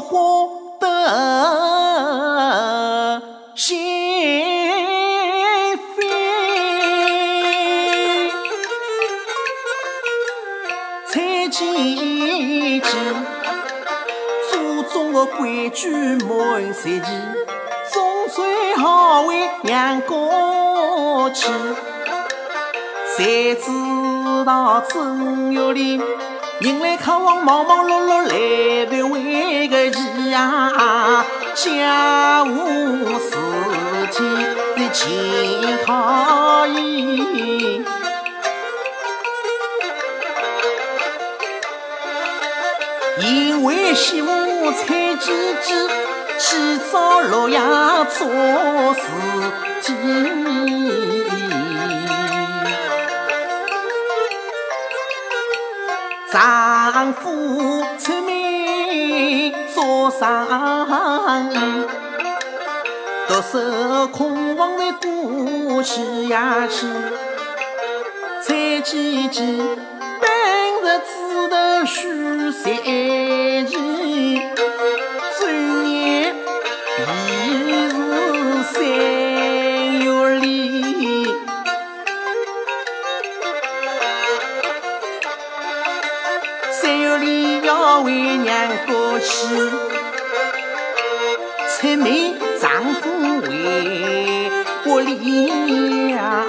花得心扉。采菊子，祖宗的规矩满三齐，种最好为娘家去。谁知道正月里，人来客往，忙忙碌碌来！家务事体的尽讨厌，因为媳妇采菊子，起早落夜做事体。丈夫上，独守空房的孤妻呀妻，再见见。明日枝头须再见，转眼已是三月里。三月里要回娘家去。出门丈夫为我里呀。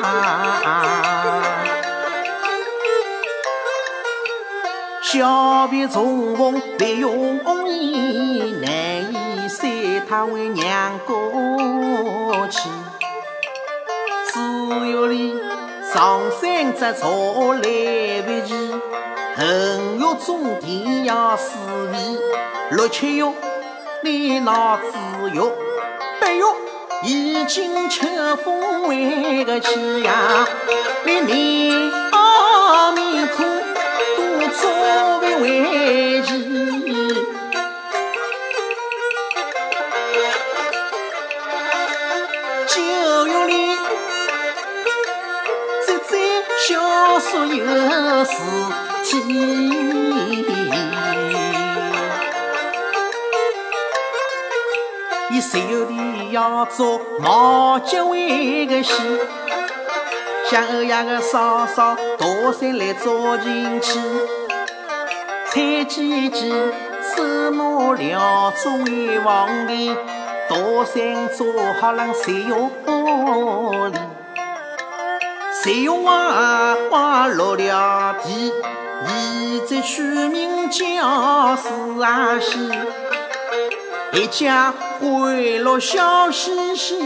小别重逢别容易，难以散他为娘过去。四月里上山摘草来不及。五月种田要施肥，六七月你闹子月，八月已经吃风回个去呀！你年阿弥陀多作为为妻，九月里再再小说有事。伊十月里要做毛脚为个戏，向欧阳个嫂嫂大山来找亲戚，采几几手拿料做为皇帝，大山做好了十月里，十月娃娃落了地。你这取名叫史阿西，一家欢乐笑嘻嘻，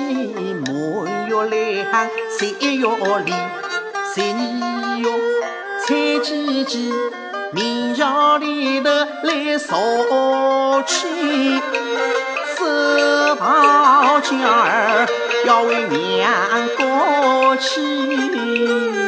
满月来喊三月里，十二月采几几，明朝里头来扫亲，手抱家儿要为娘过去。